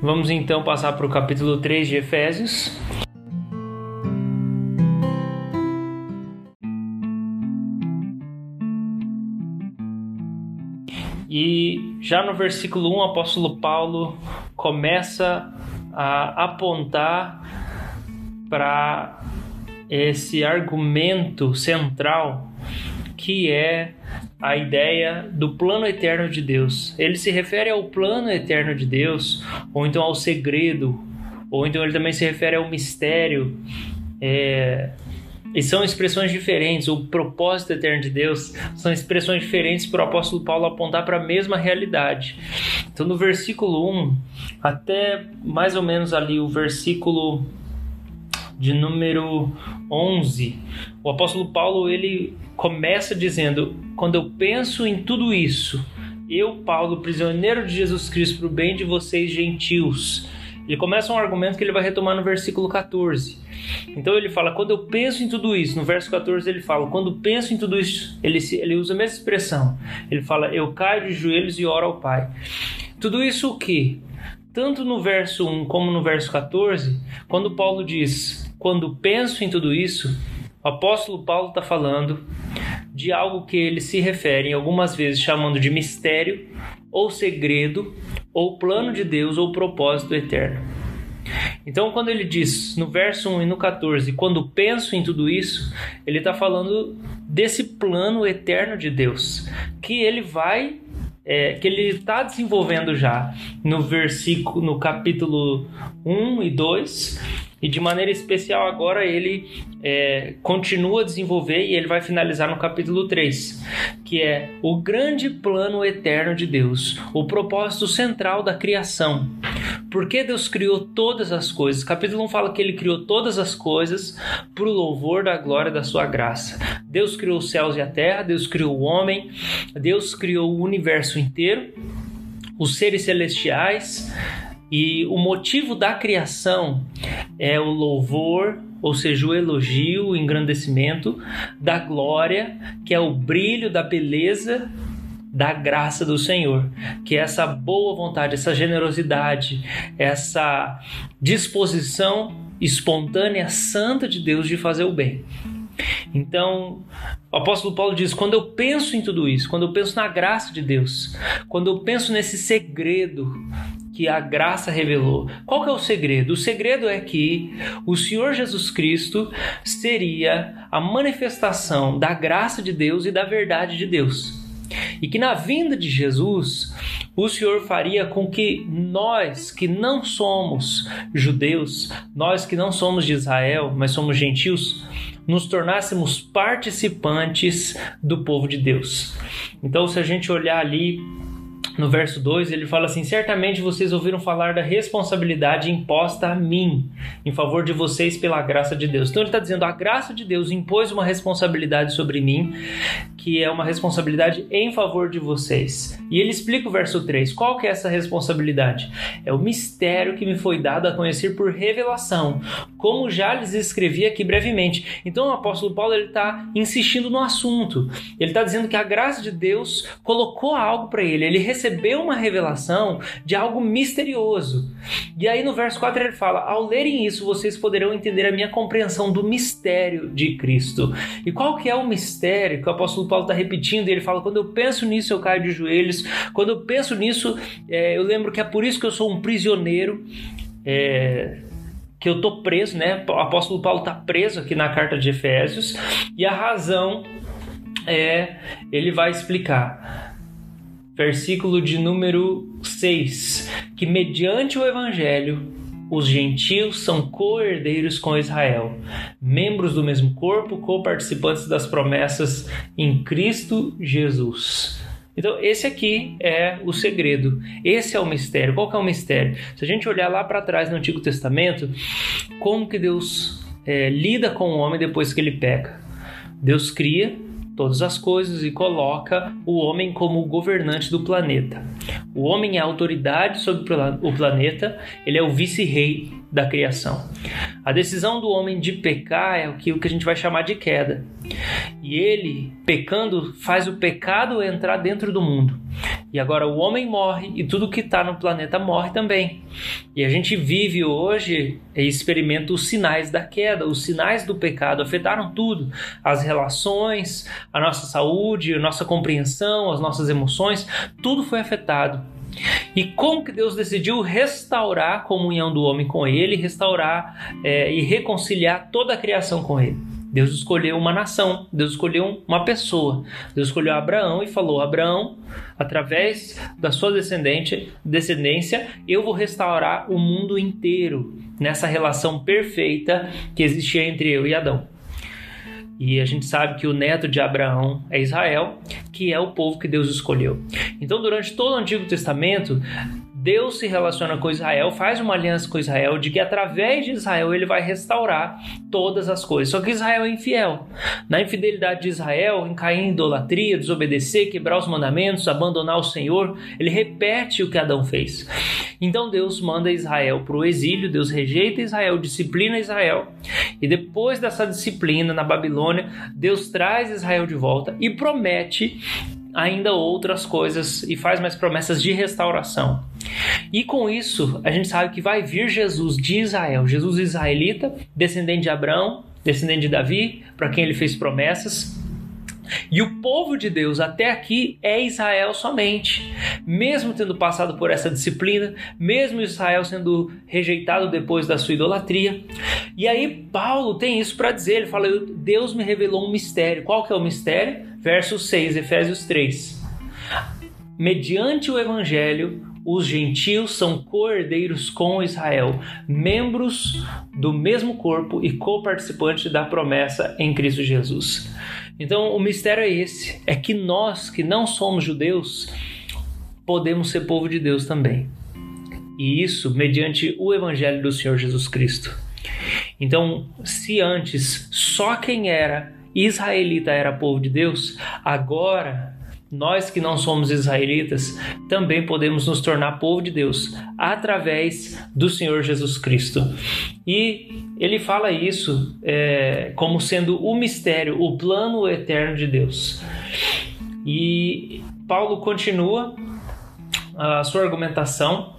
Vamos então passar para o capítulo 3 de Efésios. E já no versículo 1, o apóstolo Paulo começa a apontar para esse argumento central que é a ideia do plano eterno de Deus. Ele se refere ao plano eterno de Deus, ou então ao segredo, ou então ele também se refere ao mistério. É, e são expressões diferentes. O propósito eterno de Deus são expressões diferentes para o apóstolo Paulo apontar para a mesma realidade. Então, no versículo 1 até mais ou menos ali o versículo de número 11, o apóstolo Paulo ele começa dizendo: Quando eu penso em tudo isso, eu, Paulo, prisioneiro de Jesus Cristo, para o bem de vocês gentios. Ele começa um argumento que ele vai retomar no versículo 14. Então ele fala: quando eu penso em tudo isso, no verso 14 ele fala: quando penso em tudo isso, ele, ele usa a mesma expressão. Ele fala: eu caio de joelhos e oro ao Pai. Tudo isso o que? Tanto no verso 1 como no verso 14, quando Paulo diz: quando penso em tudo isso, o apóstolo Paulo está falando de algo que ele se refere algumas vezes chamando de mistério, ou segredo, ou plano de Deus, ou propósito eterno. Então, quando ele diz no verso 1 e no 14, quando penso em tudo isso, ele está falando desse plano eterno de Deus, que ele vai é, que ele está desenvolvendo já no versículo, no capítulo 1 e 2, e de maneira especial agora ele é, continua a desenvolver e ele vai finalizar no capítulo 3, que é o grande plano eterno de Deus, o propósito central da criação. Por que Deus criou todas as coisas? Capítulo 1 fala que ele criou todas as coisas para o louvor da glória da sua graça. Deus criou os céus e a terra, Deus criou o homem, Deus criou o universo inteiro, os seres celestiais, e o motivo da criação é o louvor, ou seja, o elogio, o engrandecimento da glória, que é o brilho da beleza da graça do Senhor, que é essa boa vontade, essa generosidade, essa disposição espontânea, santa de Deus de fazer o bem. Então, o apóstolo Paulo diz: quando eu penso em tudo isso, quando eu penso na graça de Deus, quando eu penso nesse segredo que a graça revelou. Qual que é o segredo? O segredo é que o Senhor Jesus Cristo seria a manifestação da graça de Deus e da verdade de Deus. E que na vinda de Jesus, o Senhor faria com que nós que não somos judeus, nós que não somos de Israel, mas somos gentios, nos tornássemos participantes do povo de Deus. Então, se a gente olhar ali no verso 2, ele fala assim: Certamente vocês ouviram falar da responsabilidade imposta a mim, em favor de vocês pela graça de Deus. Então ele está dizendo: a graça de Deus impôs uma responsabilidade sobre mim, que é uma responsabilidade em favor de vocês. E ele explica o verso 3: qual que é essa responsabilidade? É o mistério que me foi dado a conhecer por revelação, como já lhes escrevi aqui brevemente. Então o apóstolo Paulo ele está insistindo no assunto. Ele está dizendo que a graça de Deus colocou algo para ele, ele recebeu recebeu uma revelação de algo misterioso. E aí no verso 4 ele fala: Ao lerem isso, vocês poderão entender a minha compreensão do mistério de Cristo. E qual que é o mistério que o apóstolo Paulo está repetindo? Ele fala: Quando eu penso nisso, eu caio de joelhos. Quando eu penso nisso, é, eu lembro que é por isso que eu sou um prisioneiro. É, que eu tô preso, né? O apóstolo Paulo está preso aqui na carta de Efésios e a razão é ele vai explicar versículo de número 6, que mediante o evangelho os gentios são co-herdeiros com Israel, membros do mesmo corpo, co-participantes das promessas em Cristo Jesus. Então, esse aqui é o segredo, esse é o mistério. Qual que é o mistério? Se a gente olhar lá para trás no Antigo Testamento, como que Deus é, lida com o homem depois que ele peca? Deus cria, todas as coisas e coloca o homem como governante do planeta. O homem é a autoridade sobre o planeta, ele é o vice-rei da criação. A decisão do homem de pecar é o que, o que a gente vai chamar de queda. E ele, pecando, faz o pecado entrar dentro do mundo. E agora o homem morre e tudo que está no planeta morre também. E a gente vive hoje e experimenta os sinais da queda, os sinais do pecado afetaram tudo: as relações, a nossa saúde, a nossa compreensão, as nossas emoções, tudo foi afetado. E como que Deus decidiu restaurar a comunhão do homem com Ele, restaurar é, e reconciliar toda a criação com Ele? Deus escolheu uma nação, Deus escolheu uma pessoa. Deus escolheu Abraão e falou: Abraão, através da sua descendência, eu vou restaurar o mundo inteiro nessa relação perfeita que existia entre eu e Adão. E a gente sabe que o neto de Abraão é Israel, que é o povo que Deus escolheu. Então, durante todo o Antigo Testamento, Deus se relaciona com Israel, faz uma aliança com Israel, de que através de Israel ele vai restaurar todas as coisas. Só que Israel é infiel. Na infidelidade de Israel, em cair em idolatria, desobedecer, quebrar os mandamentos, abandonar o Senhor, ele repete o que Adão fez. Então Deus manda Israel para o exílio, Deus rejeita Israel, disciplina Israel. E depois dessa disciplina na Babilônia, Deus traz Israel de volta e promete ainda outras coisas e faz mais promessas de restauração. E com isso, a gente sabe que vai vir Jesus de Israel, Jesus israelita, descendente de Abraão, descendente de Davi, para quem ele fez promessas. E o povo de Deus até aqui é Israel somente. Mesmo tendo passado por essa disciplina, mesmo Israel sendo rejeitado depois da sua idolatria. E aí Paulo tem isso para dizer, ele fala: "Deus me revelou um mistério". Qual que é o mistério? Verso 6, Efésios 3. Mediante o evangelho, os gentios são cordeiros com Israel, membros do mesmo corpo e co-participantes da promessa em Cristo Jesus. Então, o mistério é esse: é que nós que não somos judeus podemos ser povo de Deus também. E isso mediante o evangelho do Senhor Jesus Cristo. Então, se antes só quem era israelita era povo de Deus, agora nós que não somos israelitas também podemos nos tornar povo de Deus através do Senhor Jesus Cristo. E ele fala isso é, como sendo o mistério, o plano eterno de Deus. E Paulo continua a sua argumentação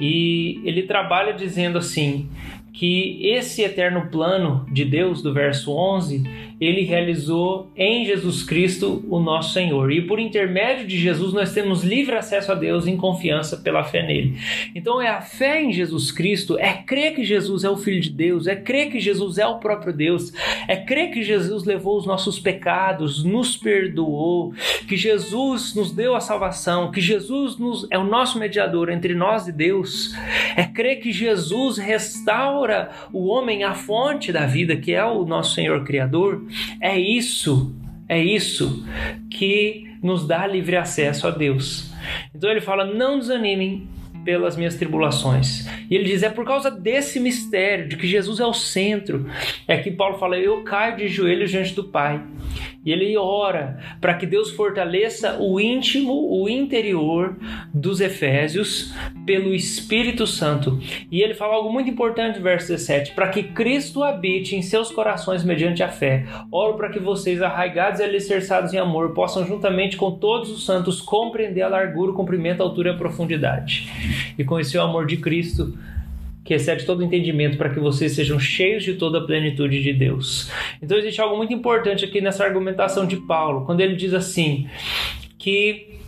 e ele trabalha dizendo assim que esse eterno plano de Deus, do verso 11, ele realizou em Jesus Cristo, o nosso Senhor. E por intermédio de Jesus, nós temos livre acesso a Deus em confiança pela fé nele. Então, é a fé em Jesus Cristo, é crer que Jesus é o Filho de Deus, é crer que Jesus é o próprio Deus, é crer que Jesus levou os nossos pecados, nos perdoou, que Jesus nos deu a salvação, que Jesus nos, é o nosso mediador entre nós e Deus, é crer que Jesus restaura o homem à fonte da vida, que é o nosso Senhor Criador. É isso, é isso que nos dá livre acesso a Deus. Então ele fala: não desanimem pelas minhas tribulações. E ele diz: é por causa desse mistério de que Jesus é o centro, é que Paulo fala: eu caio de joelhos diante do Pai. E ele ora para que Deus fortaleça o íntimo, o interior dos Efésios pelo Espírito Santo. E ele fala algo muito importante verso 17: para que Cristo habite em seus corações mediante a fé. Oro para que vocês, arraigados e alicerçados em amor, possam juntamente com todos os santos compreender a largura, o comprimento, a altura e a profundidade. E conhecer o amor de Cristo que excede todo entendimento, para que vocês sejam cheios de toda a plenitude de Deus. Então existe algo muito importante aqui nessa argumentação de Paulo, quando ele diz assim que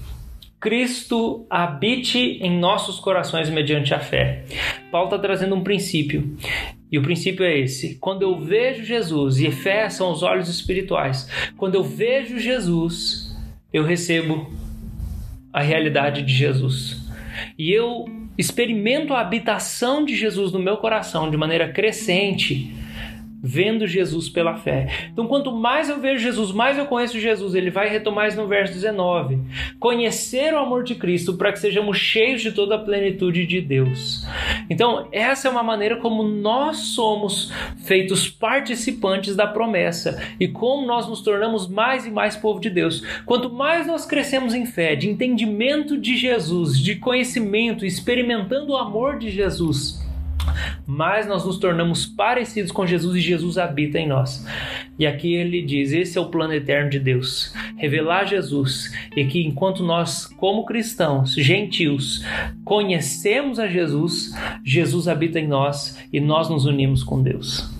Cristo habite em nossos corações mediante a fé. Paulo está trazendo um princípio. E o princípio é esse: quando eu vejo Jesus, e fé são os olhos espirituais, quando eu vejo Jesus, eu recebo a realidade de Jesus. E eu experimento a habitação de Jesus no meu coração de maneira crescente vendo Jesus pela fé. Então, quanto mais eu vejo Jesus, mais eu conheço Jesus. Ele vai retomar isso no verso 19. Conhecer o amor de Cristo para que sejamos cheios de toda a plenitude de Deus. Então, essa é uma maneira como nós somos feitos participantes da promessa e como nós nos tornamos mais e mais povo de Deus. Quanto mais nós crescemos em fé, de entendimento de Jesus, de conhecimento, experimentando o amor de Jesus, mais nós nos tornamos parecidos com Jesus e Jesus habita em nós. E aqui ele diz: esse é o plano eterno de Deus, revelar Jesus e que enquanto nós, como cristãos, gentios, conhecemos a Jesus, Jesus habita em nós e nós nos unimos com Deus.